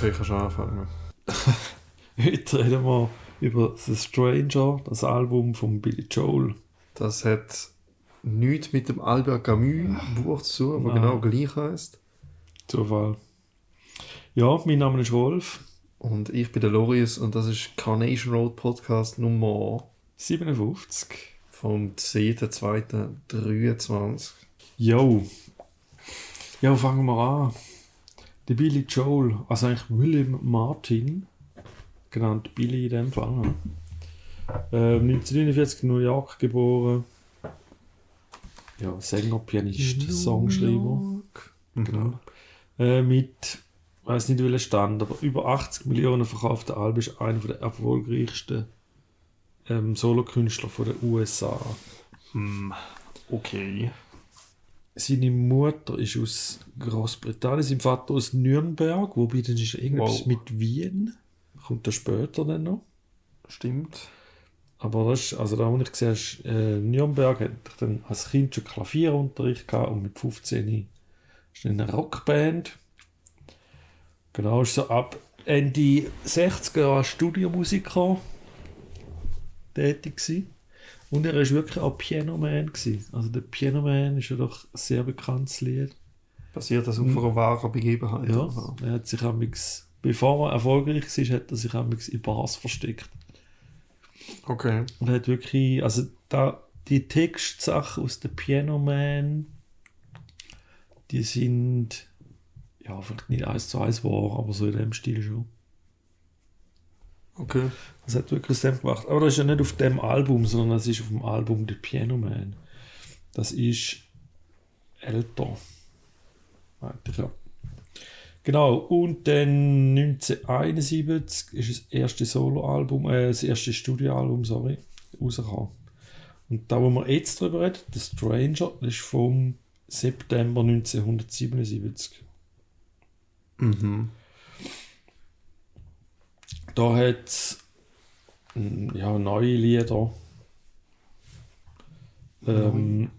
Okay, kannst du anfangen. Heute reden wir über The Stranger, das Album von Billy Joel. Das hat nichts mit dem Albert Camus Buch zu tun, das genau gleich heißt. Zufall. Ja, mein Name ist Rolf, Und ich bin der Loris und das ist Carnation Road Podcast Nummer 57. vom 10.2.23. Jo. Ja, fangen wir an. Der Billy Joel, also eigentlich William Martin, genannt Billy in dem Fall. Ähm, 1949 in New York geboren. Ja, Sänger, Pianist, Songschreiber. Genau. Äh, mit, weiß nicht welcher Stand, aber über 80 Millionen verkaufte Alben ist einer der erfolgreichsten ähm, Solokünstler den USA. Hm. Okay. Seine Mutter ist aus Großbritannien, sein Vater aus Nürnberg, wobei dann ist irgendwas Wow. mit Wien. Kommt da später dann noch. Stimmt. Aber das ist, also da, wo ich gesehen habe, äh, Nürnberg hat ich dann als Kind schon Klavierunterricht gehabt und mit 15 ist in einer Rockband. Genau, ist so ab Ende 60er Jahre Studiomusiker tätig gewesen. Und er ist wirklich auch Pianoman gewesen. Also der Pianoman ist ja doch ein sehr bekanntes Lied. Basiert das auf einer wahren Begebenheit? Ja, er hat sich amix, bevor er erfolgreich war, hat er sich amix in Bars versteckt. Okay. Und er hat wirklich, also da, die Textsachen aus der Piano Man, die sind, ja, vielleicht nicht eins zu eins wahr, aber so in dem Stil schon. Okay. Das hat wirklich aus dem gemacht. Aber das ist ja nicht auf dem Album, sondern das ist auf dem Album The Piano Man. Das ist älter. Ja. Genau, und dann 1971 ist das erste Soloalbum, äh, das erste Studioalbum, sorry, rausgekommen. Und da, wo wir jetzt drüber reden, The Stranger, das ist vom September 1977. Mhm. Da hat es ja, neue Lieder. Ähm,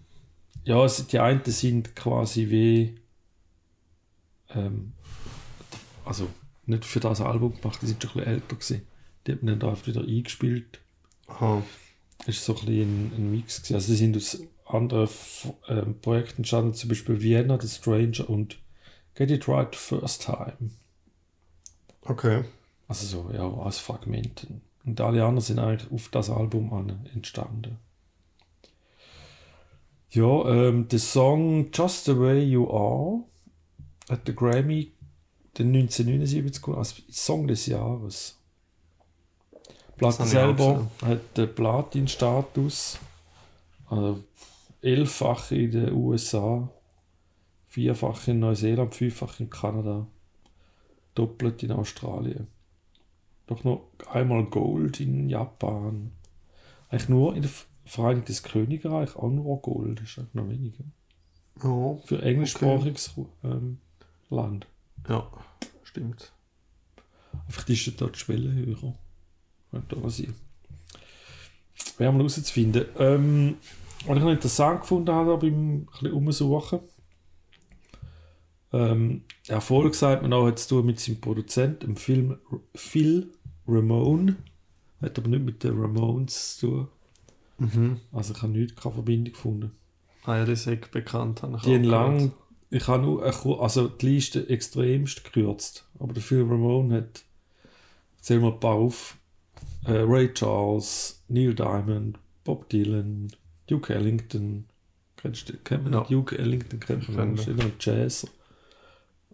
ja, es, die einen sind quasi wie. Ähm, also nicht für das Album gemacht, die sind schon ein bisschen älter gewesen. Die hat man dann da einfach wieder eingespielt. Aha. Es ist so ein bisschen ein, ein Mix gewesen. Also die sind aus anderen ähm, Projekten entstanden, zum Beispiel Vienna, The Stranger und Get It Right First Time. Okay. Also so, ja, als Fragmenten. Und alle anderen sind eigentlich auf das Album an entstanden. Ja, ähm, der Song Just the Way You Are hat der Grammy den 1979 gewonnen als Song des Jahres. Platte auch selber hat den Platin-Status. Also elffach in den USA, vierfach in Neuseeland, fünffach in Kanada, doppelt in Australien. Doch noch einmal Gold in Japan. Eigentlich nur in der Vereinigtes Königreich auch nur Gold. Das ist eigentlich noch weniger. Ja. Für englischsprachiges ähm, Land. Ja. Stimmt. Einfach ist dort die Schwelle höher. Könnte aber sein. Wäre mal herauszufinden. Ähm, was ich noch interessant gefunden habe beim ein bisschen Umsuchen. Ähm, Erfolg sagt man auch zu tun mit seinem Produzent, dem Film Phil Ramone. Hat aber nicht mit den Ramones zu tun. Mhm. Also ich habe nichts, keine Verbindung gefunden. Ah ja, das ist bekannt. habe ich Die lang, ich habe nur, eine also die Liste extremst gekürzt. Aber der Phil Ramone hat, zähl mal ein paar auf, äh, Ray Charles, Neil Diamond, Bob Dylan, Duke Ellington, kennst du, kennt man Ja. Duke Ellington kennt man, ist ein Jazzer.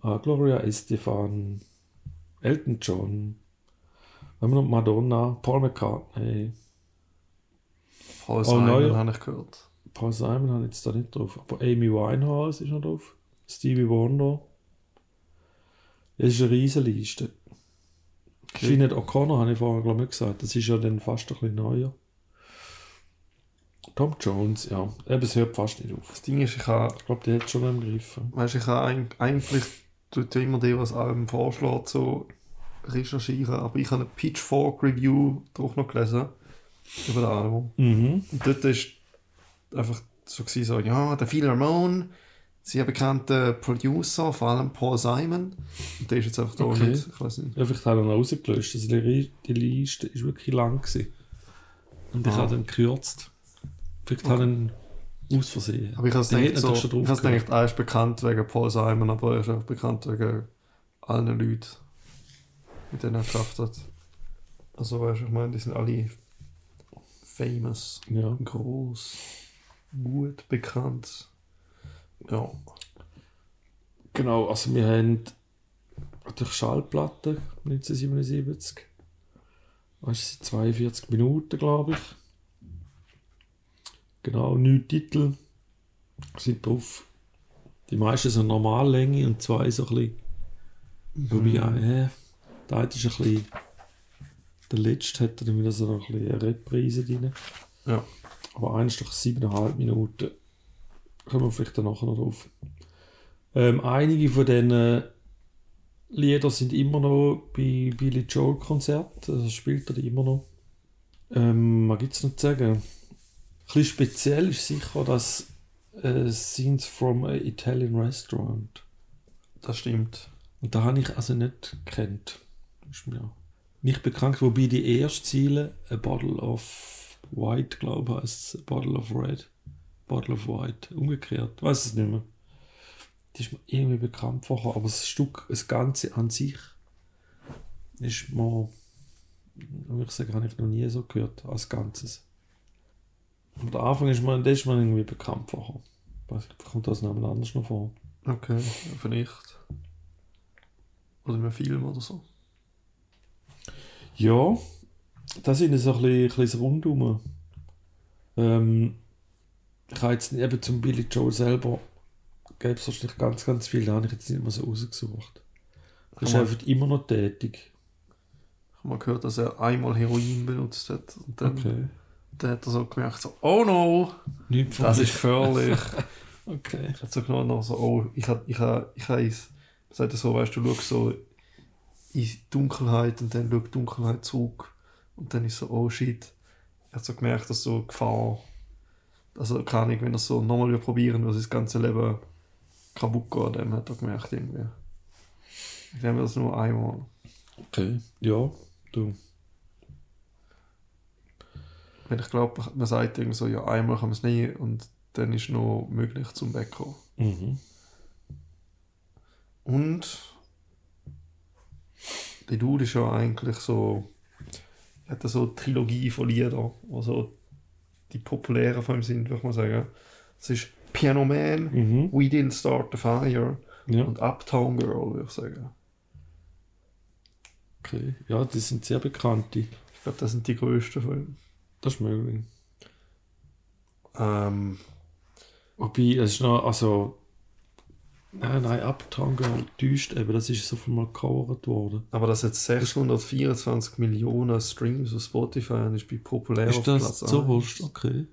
Ah, Gloria Estefan, Elton John, Madonna, Paul McCartney, Paul Oh, Simon neu- habe ich gehört. Paul Simon habe ich jetzt da nicht drauf. Aber Amy Winehouse ist noch drauf. Stevie Wonder. Es ist eine riesige Liste. Okay. Sinead O'Connor habe ich vorher glaube ich gesagt. Das ist ja dann fast ein bisschen neuer. Tom Jones, ja. Eben, es hört fast nicht auf. Das Ding ist, ich habe, Ich glaube, der hat schon im Griff. weißt, ich habe eig- eigentlich tut ja immer der, was Album vorschlägt, so recherchieren, aber ich habe eine Pitchfork Review doch noch gelesen über das Album. Mhm. Und dort ist einfach so gewesen, so, ja, der Phil Ramone, sehr bekannter Producer, vor allem Paul Simon. Und der ist jetzt einfach da Okay. nicht. Ich weiß nicht. Ja, vielleicht hat er ihn rausgelöscht. Also die, die Liste ist wirklich lang gewesen. Und ich Ah. habe dann gekürzt. Vielleicht hat er ihn aus Versehen. Aber ich habe Der gedacht, so, ich habe gedacht, er ist bekannt wegen Paul Simon, aber er ist auch bekannt wegen allen Leuten, mit denen er geschafft hat. Also weißt du, ich meine, die sind alle famous, Ja. groß, gut bekannt. Ja. Genau, also wir haben durch Schallplatte 1977. Das ist 42 Minuten, glaube ich. Genau, neun Titel sind drauf. Die meisten sind Normallänge und zwei so ein bisschen. Wobei, ja, äh, der eine ist ein bisschen. Der letzte hat dann wieder so ein bisschen eine Reprise drin. Ja. Aber einer ist doch siebeneinhalb Minuten. Kommen wir vielleicht dann nachher noch drauf. Ähm, einige von diesen Lieder sind immer noch bei Billy Joel Konzert. Also spielt er die immer noch. Ähm, was gibt es noch zu sagen? Bisschen speziell ist sicher das äh, Scenes from an Italian Restaurant. Das stimmt. Und da habe ich also nicht gekannt. Ist mir nicht bekannt, wobei die erste Ziele A Bottle of White, glaube ich, heißt. A Bottle of Red. Bottle of White. Umgekehrt. Weiß es nicht mehr. Die ist mir irgendwie bekannt vorher, aber das Stück, das Ganze an sich, ist mir, würde ich sagen, habe ich noch nie so gehört, als Ganzes. Der Anfang ist mir, der ist mir irgendwie bekannt vorher. Weiß ich, kommt das noch anders noch vor? Okay, vielleicht. Oder in einem Film oder so. Ja, das sind so ein bisschen, Rundum. Ähm, ich habe jetzt eben zum Billy Joe selber, gäbe es wahrscheinlich ganz, ganz viel, da habe ich jetzt nicht mehr so rausgesucht. Er ist man- einfach immer noch tätig. Ich habe mal gehört, dass er einmal Heroin benutzt hat. Und dann, Okay. Dann hat er so gemerkt, so, oh no, Nicht das ist gefährlich. Okay. Ich habe so genau noch so, oh, ich habe, ich habe, ich es- man sagt so, weißt du, du schaust so in die Dunkelheit und dann schaut die Dunkelheit zurück und dann ist so, oh shit. Ich habe so gemerkt, dass so Gefahr, also keine Ahnung, wenn er so nochmal wieder probieren, was das ganze Leben kaputt geht, dann hat er gemerkt irgendwie. Ich nehme das nur einmal. Okay. Ja, du. Weil ich glaube, man sagt irgendwie so, ja, einmal kann man es nie und dann ist noch möglich zum Wegkommen. Mhm. Und der Dude ist ja eigentlich so, hat so eine Trilogie von Liedern, die so die populären von ihm sind, würde ich mal sagen. Es ist Piano Man, Mhm. We Didn't Start the Fire Ja, und Uptown Girl, würde ich sagen. okay. Ja, die sind sehr bekannte. Ich glaube, das sind die größten von ihm. Das ist möglich. Ähm, Wobei, es ist noch, also. Nein, nein, Uptown Girl täuscht eben, das ist so viel mal gecovert worden. aber das hat 624 Millionen Streams auf Spotify und ist bei populär ist auf das Platz so 1. wurscht? Okay.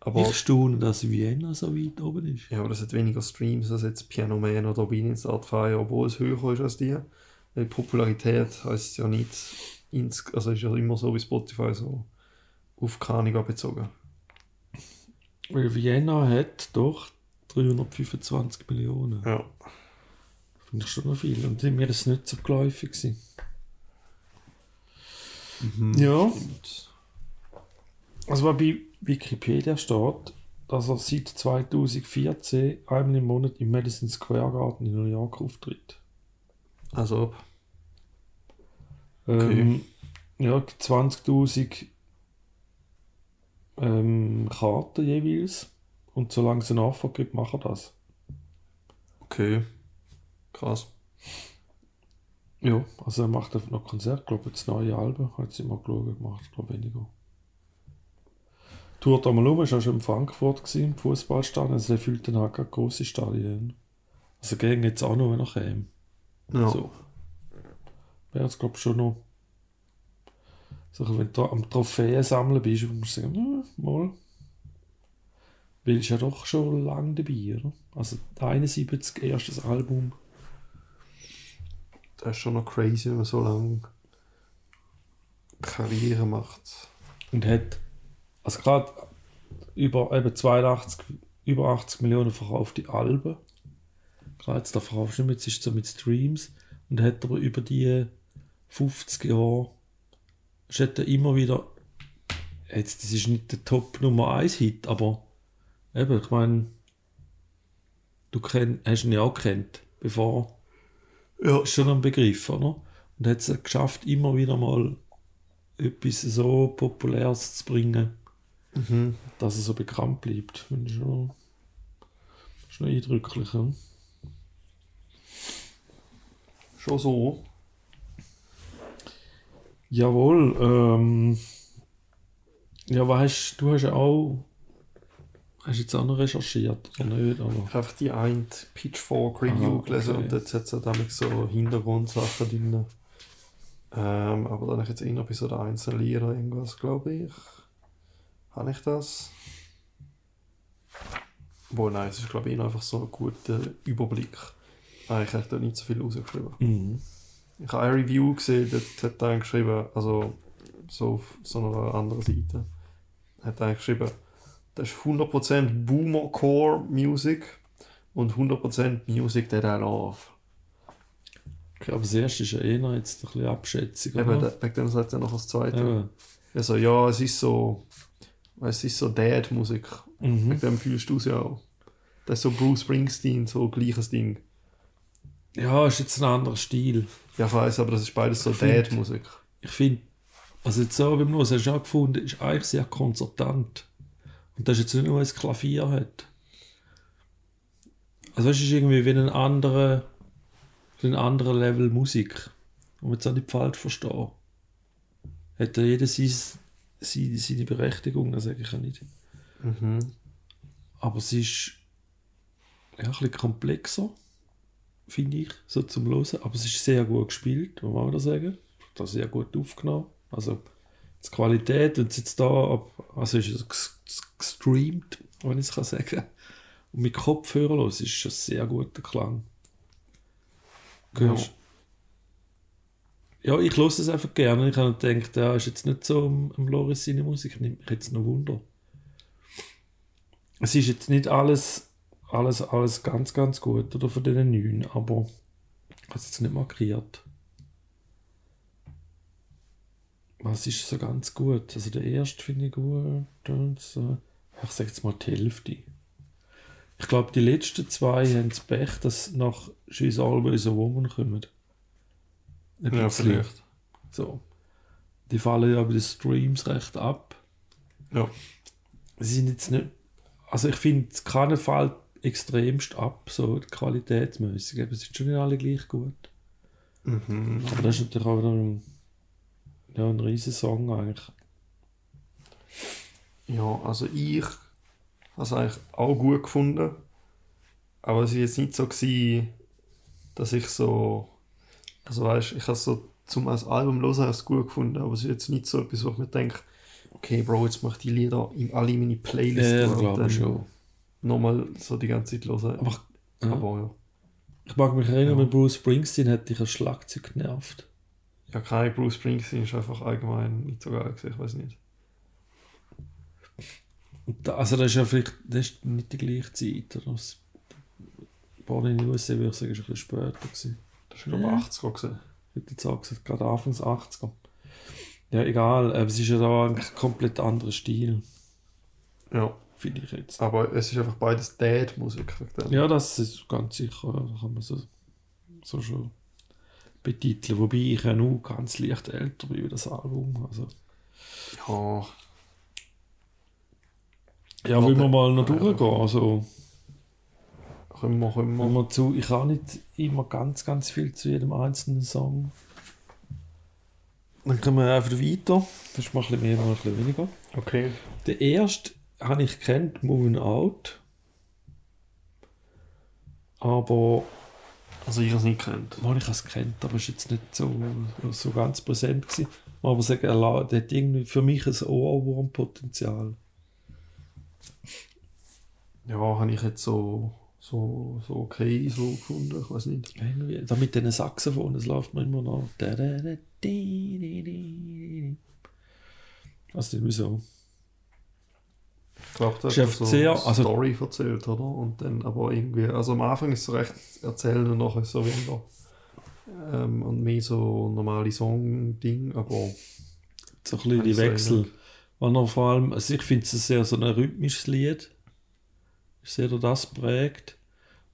Aber, ich staune, dass Vienna so weit oben ist. ja, aber das hat weniger Streams als jetzt Piano Man oder Start the Fire, obwohl es höher ist als die. Weil Popularität heisst ja nicht, ins, also ist ja immer so wie Spotify so auf Kanica bezogen. Weil Vienna hat doch 325 Millionen. Ja. Finde ich schon noch viel. Und mir ist nicht so geläufig gewesen. Ja. Stimmt. Also was bei Wikipedia steht, dass er seit 2014 einmal im Monat im Madison Square Garden in New York auftritt. Also, Ähm, ja, 20.000 ähm, Karten jeweils. Und solange es eine Nachfrage gibt, macht er das. okay. Krass. Ja, also er macht einfach noch Konzert, glaube ich, jetzt neue Alben. Hat sie mal geschaut, macht glaube weniger. Tourt einmal um, ist auch schon in Frankfurt gewesen, im Fußballstadion. Also er fühlt dann halt grosse Stadien. Also gegen jetzt auch noch, wenn er käme. Ja. So. Wäre jetzt, glaube ich, schon noch. So, wenn du am Trophäen sammeln bist, musst du sagen, hm, mal. Weil ist ja doch schon lange dabei, oder? Also 71 erstes Album. Das ist schon noch crazy, wenn man so lange Karriere macht. Und hat, also gerade über eben 82 über 80 Millionen verkaufte Alben. Klar, jetzt da verkaufst du nicht jetzt ist es so mit Streams. Und hat aber über die 50 Jahre, es hat er immer wieder, jetzt, das ist nicht der Top Nummer 1 Hit, aber eben, ich meine, du kenn, hast ihn ja auch kennt, bevor, Ja. ist schon ein Begriff, oder? Und hat es geschafft, immer wieder mal etwas so Populäres zu bringen, Mhm. dass er so bekannt bleibt. Finde ich schon, schon eindrücklich. Ja? Schon so. Jawohl, ähm, ja, weißt du, hast ja auch, hast jetzt auch noch recherchiert, oder nicht? Aber, Ich habe einfach die eine Pitchfork Review Aha, gelesen okay. und dort hat es damit so Hintergrundsachen drin. Ähm, aber dann habe ich jetzt eher bei so der einzelnen Lieder irgendwas, glaube ich. Habe ich das? Boah, nein, es ist glaube ich einfach so ein guter Überblick. Eigentlich habe ich da nicht so viel rausgeschrieben. mhm. Ich habe eine Review gesehen, dort hat er geschrieben, also so auf so einer anderen Seite, hat er geschrieben, das ist 100% Boomer-Core Music und 100% Music that I love. Okay, aber das erste ist ja eher jetzt ein bisschen Abschätzung, Eben, oder? wegen dem sagt er noch das zweite. Ja. Also ja, es ist so, es ist so Dad-Musik. Mhm. Wegen dem fühlst du es ja auch. Das ist so Bruce Springsteen, so gleiches Ding. Ja, ist jetzt ein anderer Stil. Ja, ich weiß, aber das ist beides so Dad-Musik. Ich finde, also jetzt so beim Los hast du auch gefunden, ist eigentlich sehr konzertant. Und das ist jetzt nicht nur, es Klavier hat. Also es ist irgendwie wie ein anderer, wie ein anderer Level Musik. Und jetzt auch nicht falsch verstehen. Hat ja jeder sein, seine, seine Berechtigung, das sage ich ja nicht. Mhm. Aber es ist ja, ein bisschen komplexer, finde ich, so zum Hören. Aber es ist sehr gut gespielt, muss man auch sagen. Das sehr gut aufgenommen. Also die Qualität und jetzt da, ab- also ist es ges- ges- gestreamt, wenn ich es kann sagen. Und mit Kopfhörer los ist schon sehr guter Klang. Hörst- Ja, ich höre es einfach gerne. Ich habe gedacht, ja, ist jetzt nicht so am, am Loris seine Musik, nimmt mich jetzt noch Wunder. Es ist jetzt nicht alles, alles, alles ganz, ganz gut oder von diesen neun, aber ich habe es jetzt nicht markiert. Was ist so ganz gut? Also der erste finde ich gut. und so- Ich sage jetzt mal die Hälfte. Ich glaube, die letzten zwei haben das Pech, dass nach She's Always a Woman kommen. Ein Ja, bisschen. vielleicht. So. Die fallen ja bei den Streams recht ab. Ja. Sie sind jetzt nicht. Also ich finde, keiner fällt extremst ab, so qualitätsmäßig. Aber es sind schon nicht alle gleich gut. Mhm. Aber das ist natürlich auch wieder ein, ja, ein riesen Song eigentlich. Ja, also ich habe es eigentlich auch gut gefunden. Aber es war jetzt nicht so, gewesen, dass ich so. Also weißt ich habe es so zum als Album es gut gefunden, aber es ist jetzt nicht so etwas, wo ich mir denke, okay, Bro, jetzt mach ich die Lieder in alle meine Playlists Ja, glaube schon. Nochmal so die ganze Zeit hören. Aber, ja. aber ja. ich mag mich erinnern, Ja. mit Bruce Springsteen hat dich ein Schlagzeug genervt. Ja, kein Bruce Springsteen ist einfach allgemein nicht so geil gewesen, ich weiß nicht. Da, also das ist ja vielleicht das ist nicht die gleiche Zeit. Oder? Das Born in den USA würde ich sagen, ist ein bisschen später. Gewesen. Das ist glaube ich Ja. 80er gewesen. Ich hätte jetzt auch gesagt, gerade Anfangs 80er. Ja, egal, aber es ist ja da ein komplett anderer Stil, Ja, finde ich jetzt. aber es ist einfach beides Dad-Musik. Ja, das ist ganz sicher, ja, da kann man so, so schon betiteln. Wobei ich ja nur ganz leicht älter bin wie das Album. Also, ja, ja, wollen wir mal noch Ja. durchgehen. Also, können wir, können wir. wir zu, ich habe nicht immer ganz, ganz viel zu jedem einzelnen Song. Dann kommen wir einfach weiter. Das ist mal ein bisschen mehr, mal ein bisschen weniger. Okay. Der erste habe ich kennt, Moving Out. Aber Also ich habe es nicht kennt. Mal, ich habe es kennt, aber es war jetzt nicht so, so ganz präsent. Gewesen. Man aber sagen, er hat irgendwie für mich ein Ohrwurmpotenzial. Ja, habe ich jetzt so, so, so okay so gefunden, ich weiß nicht. Irgendwie, da mit diesen Saxophon, das läuft mir immer noch. Also irgendwie so. Ich glaube, Ist hat einfach so sehr- eine also- Story erzählt, oder? Und dann aber irgendwie, also am Anfang ist es so recht erzählen und nachher so weniger. Ähm, und mehr so normale Song-Ding, aber So ein bisschen die Wechsel. Und auch vor allem, also ich finde es sehr so ein rhythmisches Lied. Ist sehr das prägt.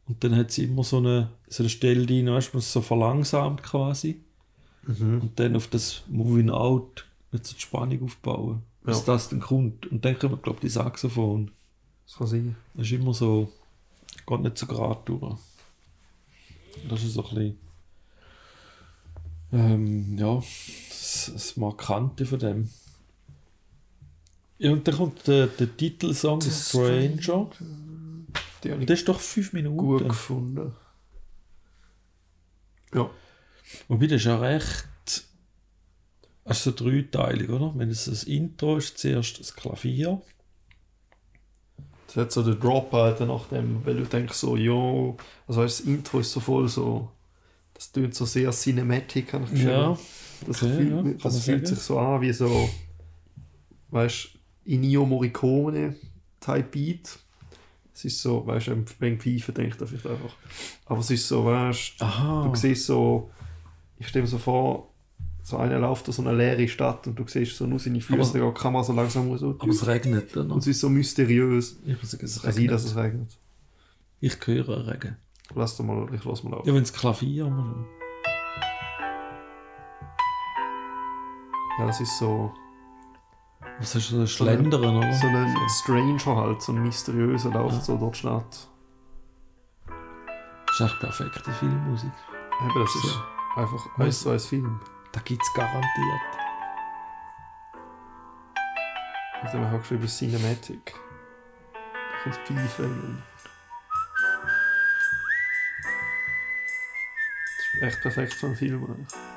Und dann hat sie immer so eine, so eine Stelle drin, weißt du, so verlangsamt quasi. mhm. Und dann auf das Moving Out wird so die Spannung aufbauen. Ja. das dann kommt. Und dann kommen, glaube ich, die Saxophon. das kann sein. Das ist immer so, geht nicht so gerade durch. Das ist so ein bisschen, ähm, ja, das, das Markante von dem. Ja, und dann kommt der, der Titelsong The Stranger. Das ist doch fünf Minuten. gut gefunden. Ja, Wobei das ist ja recht. Also dreiteilig, oder? Wenn es das Intro ist, zuerst das Klavier. das hat so den Drop halt nach dem, weil du denkst so, ja, also das Intro ist so voll so, das tönt so sehr cinematic, habe ich. Ja, Das, okay, fühlt, ja, kann das fühlt sich so an wie so, weißt du, Ennio Morricone Type Beat. Es ist so, weißt du, wegen Pfeifen denkt er vielleicht einfach. Aber es ist so, weißt aha. du, siehst so, ich stelle mir so vor, so einer läuft durch so eine leere Stadt und du siehst so nur seine Füße, Aber- die Kamera so langsam. So, Aber es regnet dann und noch. es ist so mysteriös. Ich muss sagen, es Es kann sein, dass regnet. es regnet. Ich höre Regen. Lass doch mal, ich lass mal auf. Ja, wenn das Klavier mal Ja, es ist so, Was ist so ein Schlendern, oder? so ein Stranger halt, so ein mysteriöser läuft Ja. so die Stadt. Das ist echt perfekte Filmmusik. Eben, das ist So. einfach Was? eins zu eins Film. Da gibt es garantiert. Also wir haben geschrieben Cinematic. Da kommt das Pfeife rein. Das ist echt perfekt für einen Film. eigentlich.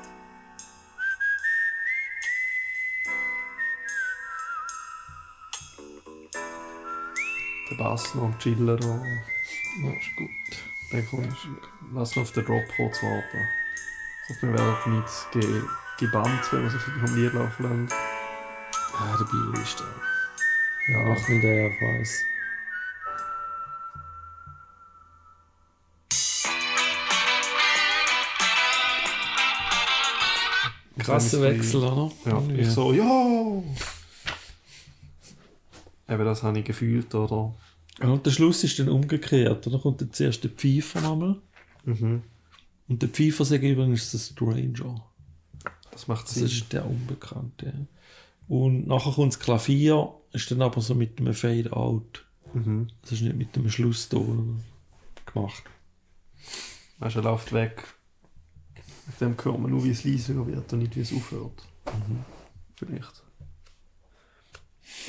Der Bass noch am Chillen da. Ja, ist gut. Dann kommst lass noch auf den Drop kurz warten. Ich hoffe, wir werden nicht ge gebannt, wenn wir so viel vom Lied laufen lassen. Ja, der Billy ist da. Ja, Mach nicht der, ich weiß. Krasser Wechsel, oder? Ja, Irgendwie. ich so, ja! Eben, das habe ich gefühlt, oder? Ja, und der Schluss ist dann umgekehrt. Dann kommt dann zuerst der Pfeifer nochmal. Mhm. Und der Pfeifer sagt übrigens der Stranger. Das macht Das Sinn. ist der Unbekannte. Und nachher kommt das Klavier, ist dann aber so mit einem Fade-Out. Mhm. Das ist nicht mit einem Schlusston gemacht. Weißt du, er läuft weg. Auf dem hört man nur, wie es leiser wird und nicht, wie es aufhört. Vielleicht.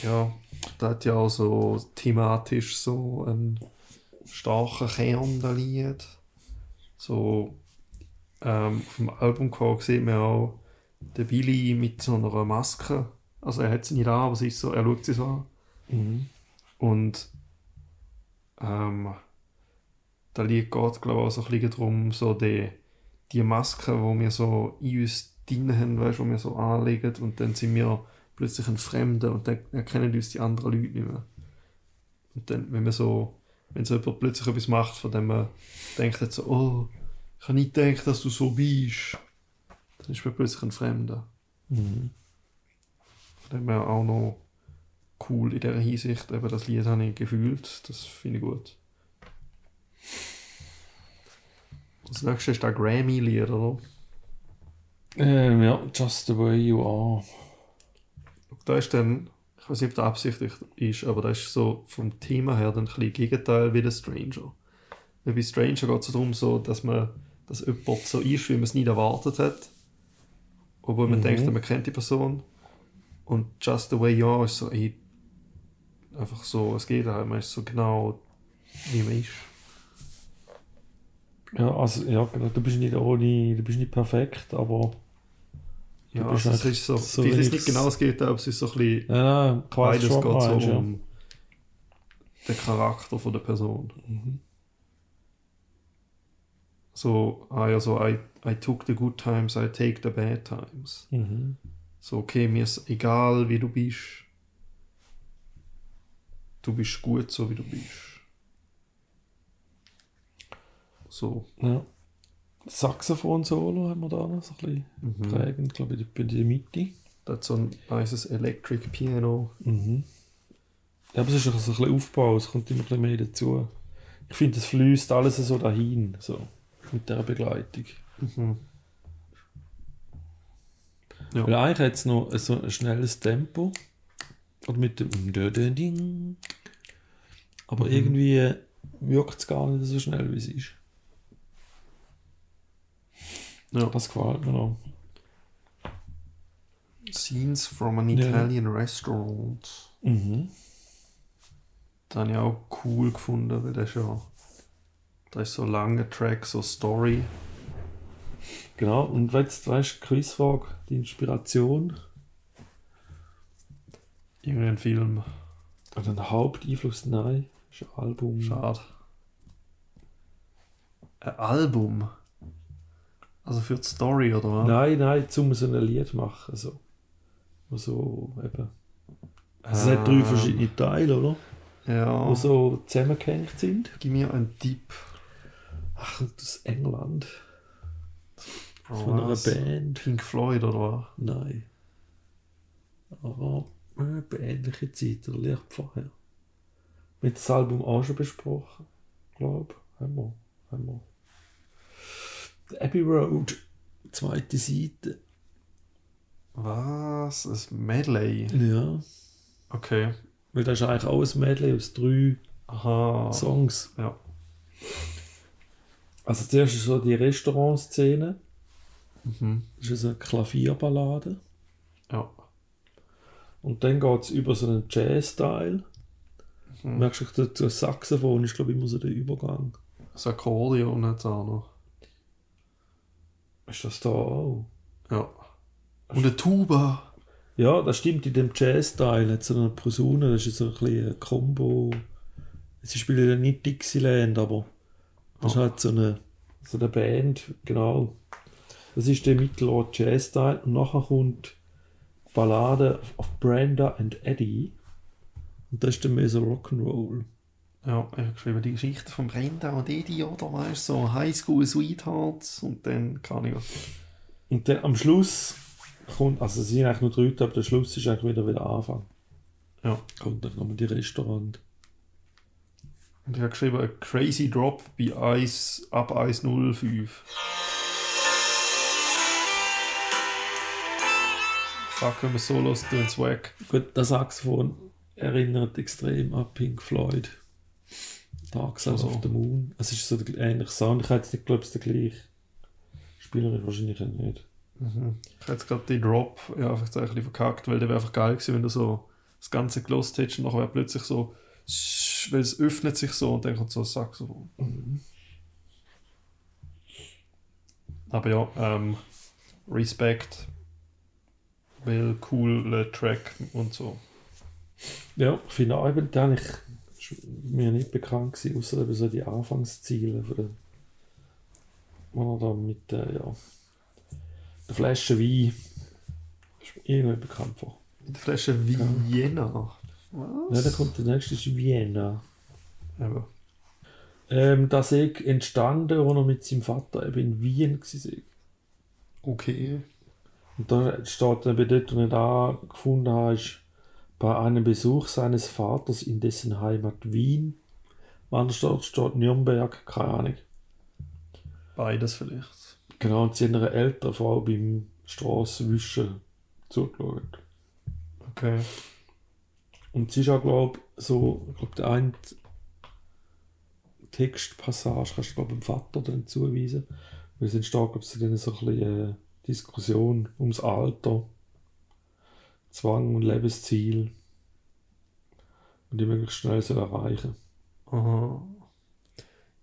Ja, da hat ja auch so thematisch so einen starken Kern, der Lied. So, ähm, auf dem Albumcover sieht man auch den Billy mit so einer Maske. Also er hat sie nicht an, aber sie ist so, er schaut sie so an. Mhm. Und ähm, da liegt geht glaube ich auch so ein bisschen darum, so die, die Maske, die wir so in uns drin haben, weißt, die wir so anlegen und dann sind wir plötzlich ein Fremder und dann erkennen uns die anderen Leute nicht mehr. Und dann, wenn man so, wenn so jemand plötzlich etwas macht, von dem man denkt so, oh, ich habe nicht gedacht, dass du so bist, dann ist man plötzlich ein Fremder. Mhm. Von dem auch noch cool in dieser Hinsicht. Eben das Lied habe ich gefühlt. Das finde ich gut. Das nächste ist ein Grammy-Lied, oder? Ähm, ja, Just the Way You Are. Da ist dann, ich weiß nicht, ob das absichtlich ist, aber das ist so vom Thema her dann ein bisschen Gegenteil wie der Stranger. Weil bei Stranger geht es darum, so, dass man, dass jemand so ist, wie man es nicht erwartet hat. Obwohl man Mhm. denkt, man kennt die Person. Und Just the Way You Are ist so, ey, einfach so, es geht halt, man ist so genau, wie man ist. Ja, also, ja, genau, du bist nicht ohne, du bist nicht perfekt, aber. Ja, also es eigentlich ist so, so vielleicht ist es nicht genau das Gegenteil, aber es ist so ein bisschen, Ja, beides geht so meinst, ja. um den Charakter von der Person. Mhm. So, ah ja, so, I, I took the good times, I take the bad times. Mhm. So, okay, mir ist egal, wie du bist. du bist gut, so wie du bist. So. Ja. Saxophon-Solo haben wir da noch so ein bisschen Mhm. prägend, glaube ich, in der Mitte. Das ist so ein nices Electric Piano. Mhm. Ja, aber es ist auch so ein bisschen Aufbau, es kommt immer ein bisschen mehr dazu. Ich finde, es fließt alles so dahin, so, mit dieser Begleitung. Mhm. Ja. Weil eigentlich hat es noch so ein schnelles Tempo. Oder mit dem Ding. Aber Mhm. irgendwie wirkt es gar nicht so schnell, wie es ist. Ja. Das gefällt mir noch. Scenes from an Ja. Italian Restaurant. Mhm. Das habe ich auch cool gefunden, weil das ja. Ist so ein langer Track, so Story. Genau, und jetzt weißt du, Quizfrage, die Inspiration Irgendein Film. oder ein Haupteinfluss, nein, ist ein Album. Schade. Ein Album? Also für die Story, oder was? Nein, nein, zum so ein Lied machen. Also, so eben. Es hat drei Ähm, verschiedene Teile, oder? Ja. Die so zusammengehängt sind. Gib mir einen Tipp. Ach, aus England. Bro, Von einer? Band. Pink Floyd, oder was? Nein. Aber äh, ähnliche Zeit, oder leicht vorher. Mit das Album auch schon besprochen, glaube ich. Haben wir. Haben wir. The Abbey Road, zweite Seite. Was? Ein Medley? Ja. Okay. Weil das ist eigentlich auch ein Medley aus drei Aha. Songs. Ja. Also zuerst ist so die Restaurantszene. Mhm. Das ist eine Klavierballade. Ja. Und dann geht es über so einen Jazz-Style. Mhm. Merkst du, dazu das Saxophon ist, glaube ich, immer so der Übergang. Das Akkordeon hat auch noch. Ist das da auch? Ja. Und eine Tuba. Ja, das stimmt. In dem Jazz-Style hat so eine Posaune, das ist so ein bisschen ein Combo. Sie spielen ja nicht Dixieland, aber das ist halt so eine, so eine Band, genau. Das ist der Mittelort Jazz-Style. Und nachher kommt Ballade auf Brenda and Eddie. Und das ist dann mehr so Rock'n'Roll. Ja, ich habe geschrieben, die Geschichte von Brenda und Eddie, oder? Weißt du, so Highschool Sweethearts. Und dann kann ich was. Und dann am Schluss kommt, also es sind eigentlich nur drei, aber der Schluss ist eigentlich wieder wieder Anfang. Ja. Kommt dann nochmal die Restaurant. Und ich habe geschrieben, a crazy drop bei Eis, ab 1.05. Fuck, wenn man so los, tun weg. Gut, das Saxophon erinnert extrem an Pink Floyd. Dark Side Also. of the Moon. Es ist so der ähnliche Sound. Ich hätte nicht ist der gleiche. Spieler ist wahrscheinlich auch nicht. Mhm. Ich habe jetzt gerade den Drop ja, einfach so ein bisschen verkackt, weil der wäre einfach geil gewesen, wenn du so das Ganze gelost hättest und nachher wäre plötzlich so, weil es öffnet sich so und dann kommt so ein Saxophon. Aber ja, ähm, Respekt, weil cooler Track und so. Ja, ich finde auch eben, der ist mir nicht bekannt gewesen, außer eben so die Anfangsziele von der, wo er da mit der, ja, der Flasche Wein ist mir irgendwie bekannt vor. Mit der Flasche Vienna. Was? Ja, dann kommt der nächste ist Vienna. Eben. Ähm, das ist entstanden, als er mit seinem Vater eben in Wien war. Okay. Und da steht eben dort, wo ich da gefunden habe, ist bei einem Besuch seines Vaters in dessen Heimat Wien. Woanders dort steht Nürnberg, keine Ahnung. Beides vielleicht. Genau, und sie haben einer älteren Frau beim Strassenwischen zugeschaut. Okay. Und sie ist auch, glaube so, ich glaube, der eine Textpassage kannst du, glaube dem Vater dann zuweisen. Weil es entsteht, glaube ich, dann so ein bisschen äh, Diskussion ums Alter, Zwang und Lebensziel. Und die möglichst schnell soll erreichen. Aha.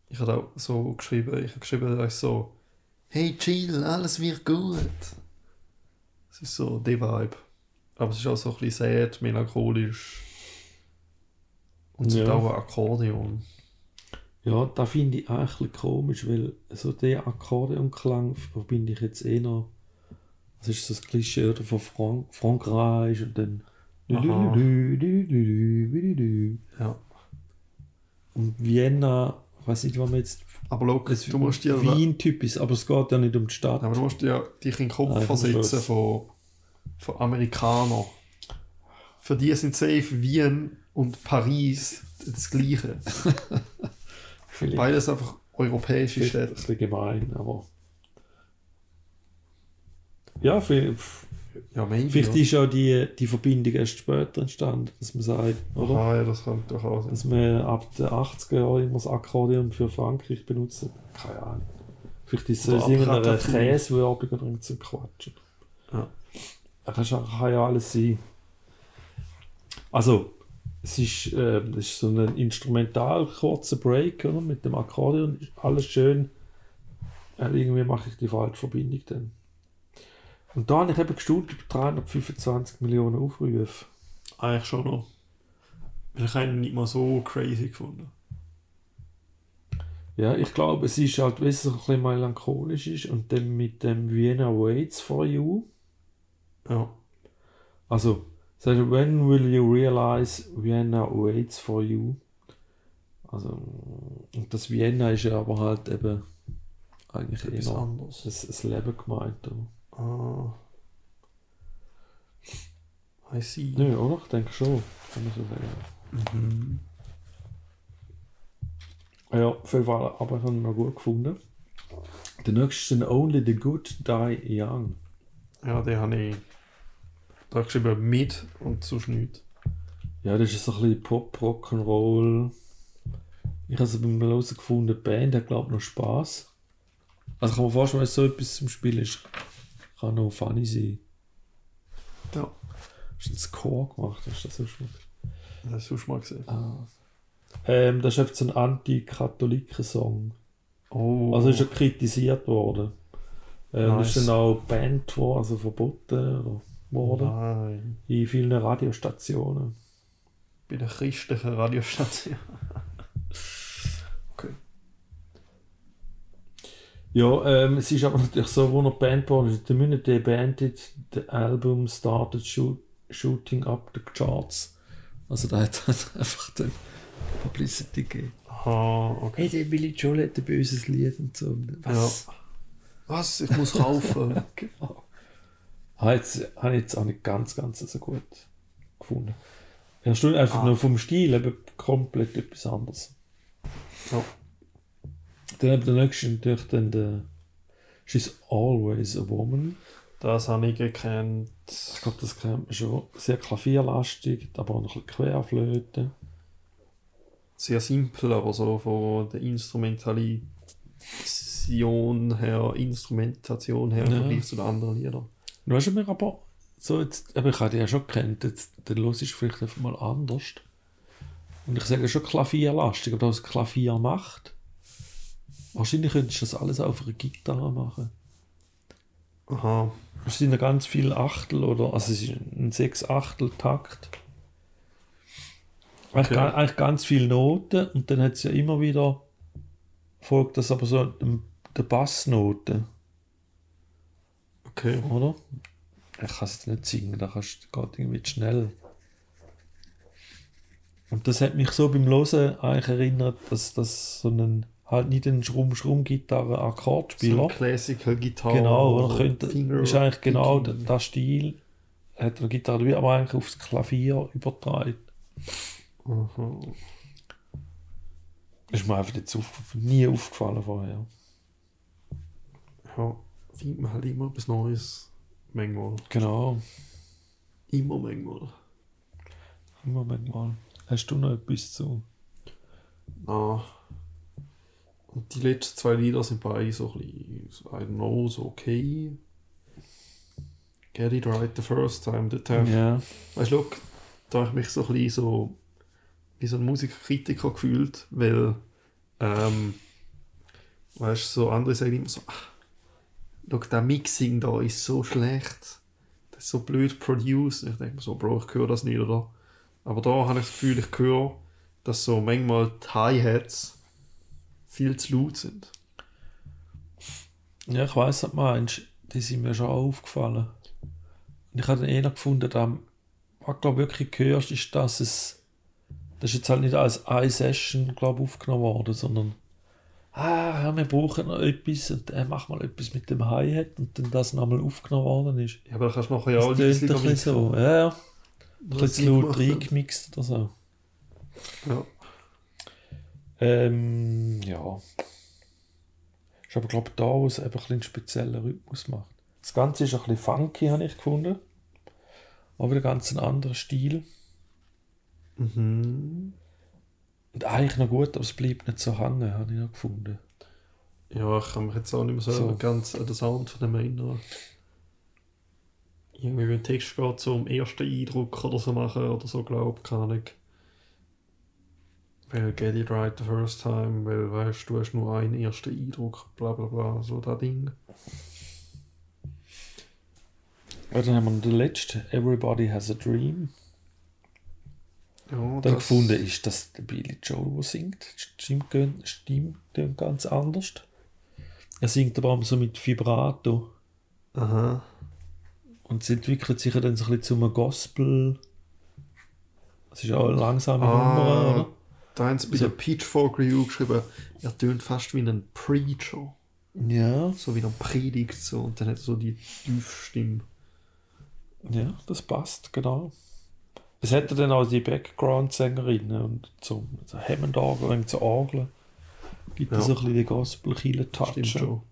Ich habe auch so geschrieben, ich habe geschrieben, dass ich so, hey chill, alles wird gut. Es ist so der Vibe. Aber es ist auch so ein bisschen sad, melancholisch. Und es Ja. hat auch ein Akkordeon. Ja, da finde ich auch ein bisschen komisch, weil so der Akkordeonklang verbinde ich jetzt eher, das ist so das Klischee oder von Frank Frankreich und dann Aha. Und Ja. Vienna, ich weiß nicht, was man jetzt. Aber look, du musst dir... Wien-Typ ist, aber es geht ja nicht um die Stadt. Aber du musst dir dich in den Kopf versetzen von, von Amerikanern. Für die sind safe Wien und Paris das Gleiche. Beides einfach europäische vielleicht ein Städte. bisschen gemein, aber. Ja, vielleicht, Ja, maybe. vielleicht ja. ist ja die, die Verbindung erst später entstanden, dass man sagt, oder? Aha, ja, das kann doch sein. Dass man ab den 80er Jahren immer das Akkordeon für Frankreich benutzt. Keine Ahnung. Vielleicht ist es aus Ratatouille. Käsewerbung oder irgend so Quatsch. Ja. Das kann ja alles sein. Also, es ist, äh, es ist so ein instrumental kurzer Break oder? mit dem Akkordeon. Ist alles schön. Äh, irgendwie mache ich die falsche Verbindung dann. Und da habe ich eben gestaunt über 325 Millionen Aufrufe. Eigentlich schon noch. Ich ihn nicht mal so crazy gefunden. Ja, ich glaube, es ist halt, weil es ein bisschen melancholisch ist und dann mit dem Vienna waits for you. Ja. Also, sagt, when will you realize Vienna waits for you? Also, das Vienna ist ja aber halt eben eigentlich Etwas eher anderes. das, Leben gemeint. Oder? Ah. I see. Nö, oder? Ich denke schon. Kann man so sagen. Mhm. Ja, auf jeden Fall, aber ich habe ihn noch gut gefunden. Der nächste ist Only the Good Die Young. Ja, den habe ich da geschrieben mit und sonst nichts. Ja, das ist so ein bisschen Pop, Rock'n'Roll. Ich habe es beim Hören gefunden, die Band hat glaube ich noch Spass. Also kann man vorstellen, wenn es so etwas zum Spiel ist, kann noch funny sein. Ja. Hast du einen Score gemacht? Hast du das so schon? Das hast du schon mal gesehen. Ah. Ähm, das ist einfach so ein Anti-Katholiken-Song. Oh. Also ist ja kritisiert worden. Ähm, Nice. Ist dann auch Band worden, also verboten oder worden. Nein. In vielen Radiostationen. Bei der christlichen Radiostation. okay. Ja, ähm, es ist aber natürlich so, wo noch die Band geworden ist. The minute they banded, the album started shoot, shooting up the charts. Also da hat halt einfach dann Publicity gegeben. Aha, okay. Hey, der Billy Joel hat ein böses Lied und so. Was? Was? Ich muss kaufen. Genau. Habe jetzt, ich jetzt auch nicht ganz, ganz so gut gefunden. Ja, stimmt einfach Ah. nur vom Stil eben komplett etwas anderes. ja. Dann eben der nächste natürlich dann der She's Always a Woman. Das habe ich gekannt. Ich glaube, das kennt man schon. Sehr klavierlastig, aber auch ein bisschen Querflöte. Sehr simpel, aber so von der Instrumentalisation her, Instrumentation her, im Ja. Vergleich zu den anderen Liedern. Du hast mir aber so jetzt, aber ich habe die ja schon gekannt, jetzt, der Los ist vielleicht einfach mal anders. Und ich sage schon klavierlastig, aber das Klavier macht. Wahrscheinlich könntest du das alles auf einer Gitarre machen. Aha. Es sind ja ganz viele Achtel oder, also es ist ein Sechs-Achtel-Takt. Eigentlich, Okay. eigentlich ganz viele Noten und dann hat es ja immer wieder, folgt das aber so der Bassnote, Okay. oder? Ich kann es jetzt nicht singen, da kannst du geht irgendwie zu schnell. Und das hat mich so beim Hören eigentlich erinnert, dass das so ein, halt nicht ein Schrumm-Schrumm-Gitarre So Akkordspieler. ein Classical Gitarre. Genau, oder könnte, ist eigentlich genau der, der Stil, hat eine Gitarre dabei, aber eigentlich aufs Klavier übertragen. Aha. Ist mir einfach jetzt auf, nie aufgefallen vorher. Ja, findet man halt immer etwas Neues. Manchmal. Genau, Immer manchmal. immer manchmal. Hast du noch etwas zu? Ah. Und die letzten zwei Lieder sind beide so ein bisschen, I don't know, so okay. Get it right the first time. Habe ich- Ja, Weißt du, look, da habe ich mich so ein bisschen so wie so ein Musikkritiker gefühlt, weil, ähm, weißt du, so andere sagen immer so, ach, look, der Mixing da ist so schlecht, das ist so blöd produced. Ich denke mir so, Bro, ich höre das nicht, oder? Aber da habe ich das Gefühl, ich höre, dass so manchmal die Hi-Hats viel zu laut sind. ja ich weiss, was du meinst. Die sind mir schon aufgefallen. Und ich habe dann eher gefunden, dass was glaube wirklich hörst, ist, dass es das ist jetzt halt nicht als eine Session glaub, aufgenommen worden, sondern ah, ja, wir brauchen noch etwas und äh, mach mal etwas mit dem Hi-Hat und dann das nochmal aufgenommen worden ist. Ja, aber da kannst du nachher ja auch ein bisschen so. Ja, ja. Ein bisschen sie laut reingemixt oder so. Ja. Ähm, ja. Ist aber, glaube ich, da, wo es eben ein bisschen einen speziellen Rhythmus macht. Das Ganze ist ein bisschen funky, habe ich gefunden. Aber wieder ganz ein anderer Stil. Mhm. Und eigentlich noch gut, aber es bleibt nicht so hängen, habe ich noch gefunden. Ja, ich kann mich jetzt auch nicht mehr so, So. ganz an den Sound von dem erinnern. Irgendwie, wenn Text geht, so um ersten Eindruck oder so machen oder so, glaube ich, keine Ahnung. Weil get it right the first time, weil weißt du, hast nur einen ersten Eindruck, bla bla bla, so das Ding. Ja, dann haben wir den letzten, Everybody Has a Dream. Ja, Dann das- gefunden ist, dass der Billy Joel, der singt, Stimme tönt ganz anders. Er singt aber auch so mit Vibrato. Aha. Und es entwickelt sich dann so ein bisschen zu einem Gospel. Das ist auch eine langsame Ah. Nummer, oder? Da haben sie bei Also- der Pitchfork Review geschrieben, er tönt fast wie ein Preacher. Ja, So wie er predigt, so. Und dann hat er so die Tiefstimme. ja, das passt, genau. Es hätte dann auch die Background-Sängerinnen und so, so Hammond-Orgel, und so Orgeln. Gibt Ja. es so ein bisschen den gospel touch Stimmt schon.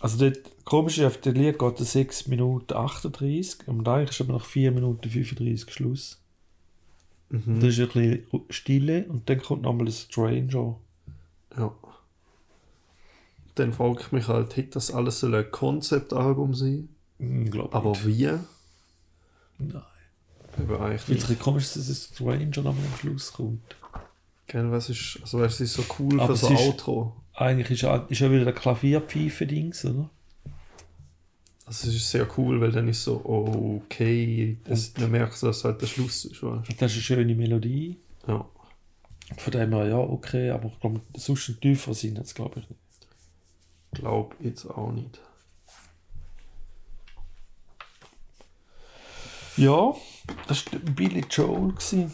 Also dort, komisch ist, auf der Lied geht es 6 Minuten 38 und eigentlich ist aber nach 4 Minuten 35 Schluss. Mhm. Da ist ein bisschen Stille und dann kommt nochmal ein Stranger. Ja. Dann frage ich mich halt, hätte das alles ein Konzeptalbum sein? Unglaublich. Aber wie? Nein. Eben Ich finde es ein komisch, dass ein Stranger am Schluss kommt. Gell, was ist, also weißt, du, es ist so cool Aber für so es ist- Outro. Eigentlich ist ja, ist ja wieder der Klavierpfeife-Dings, oder? Also es ist sehr cool, weil dann ist so, okay, das, man merkt, dass es halt der Schluss ist, weißt das ist eine schöne Melodie. du? Ja. Von dem her, ja, okay, aber ich glaube, sonst ein tiefer Sinn jetzt, glaube ich nicht. Glaub jetzt auch nicht. Ja, das war Billy Joel, gewesen,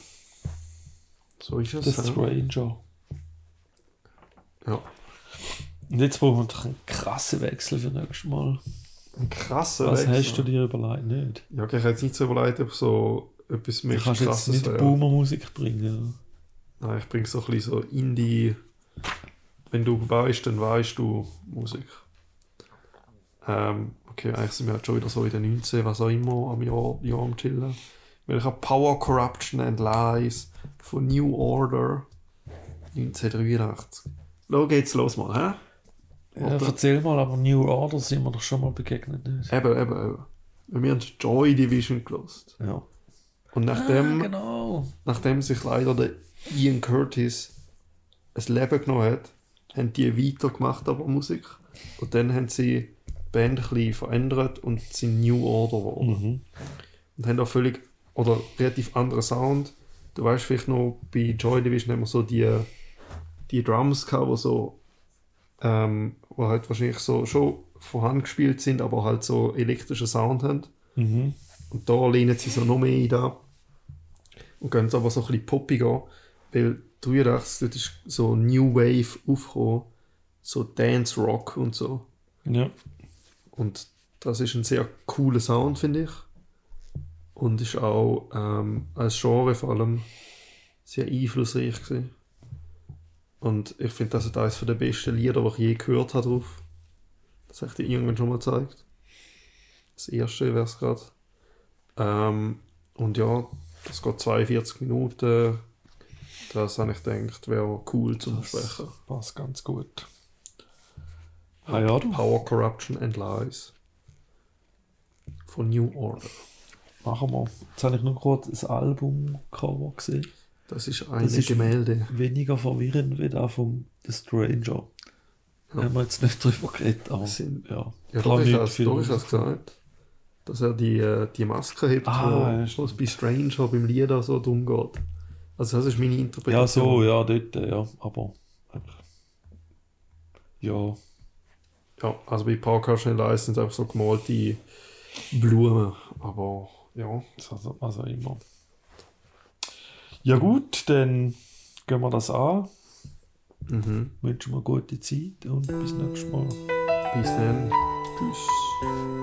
So ist es. der ja. Stranger. Ja. Und jetzt brauchen wir doch einen krassen Wechsel für nächstes Mal. Ein krasser Was Wechsel. hast du dir überlegt? Nicht? Ja, okay, ich hätte jetzt nicht so überlegt, ob so etwas Du mehr kannst jetzt krasses nicht. Boomer-Musik bringen. Nein, ich bringe so ein bisschen so Indie. Wenn du weißt, dann weißt du Musik. Ähm, okay, eigentlich sind wir halt schon wieder so in den 19, was auch immer, am Jahr, Jahr am Chillen. Habe Power, Corruption and Lies von New Order 1983. Schau geht's los mal, hä? Ja, erzähl mal, aber New Order sind wir doch schon mal begegnet. Nicht? Eben, eben, eben. Weil wir haben Joy Division gelost. Ja. Und nachdem, ah, genau. nachdem sich leider der Ian Curtis ein Leben genommen hat, haben die weitergemacht, aber Musik. Und dann haben sie die Band ein bisschen verändert und sind New Order geworden. Mhm. Und haben auch völlig, oder relativ anderen Sound. Du weißt vielleicht noch, bei Joy Division haben wir so die, die Drums gehabt, die so, ähm, wo halt wahrscheinlich so schon von Hand gespielt sind, aber halt so elektrischen Sound haben. Mhm. Und da lehnen sie so noch mehr ein da. Und gehen aber so ein bisschen poppiger, weil 83, dort ist so New Wave aufgekommen, so Dance Rock und so. Ja. Und das ist ein sehr cooler Sound, finde ich. Und ist auch ähm, als Genre vor allem sehr einflussreich gewesen. Und ich finde, das ist eines der besten Lieder, die ich je gehört habe drauf. Das habe ich dir irgendwann schon mal gezeigt. Das erste wäre es gerade. Ähm, und ja, das geht 42 Minuten. Das habe ich gedacht, wäre cool zum Das Besprechen. passt ganz gut. Ah ja, du. Power, Corruption and Lies. Von New Order. Machen wir. Jetzt habe ich noch kurz das Albumcover gesehen. Das ist ein Das Gemälde. Weniger verwirrend wie da vom The Stranger. Ja. haben wir jetzt nicht drüber geredet, aber Sind- ja. Ja, doch, ich habe has gesagt, dass er die, äh, die Maske hebt, Ah, wo, ja, es bei Stranger beim Lied auch so dumm geht. Also das ist meine Ja, Interpretation. so, ja, dort, äh, ja, aber. Ja, Ja, also bei Parker sind es einfach so gemalte Blumen, aber ja, also, also immer. Ja gut, dann gehen wir das an. Mhm. Wünschen wir gute Zeit und bis nächstes Mal. Bis dann. Tschüss.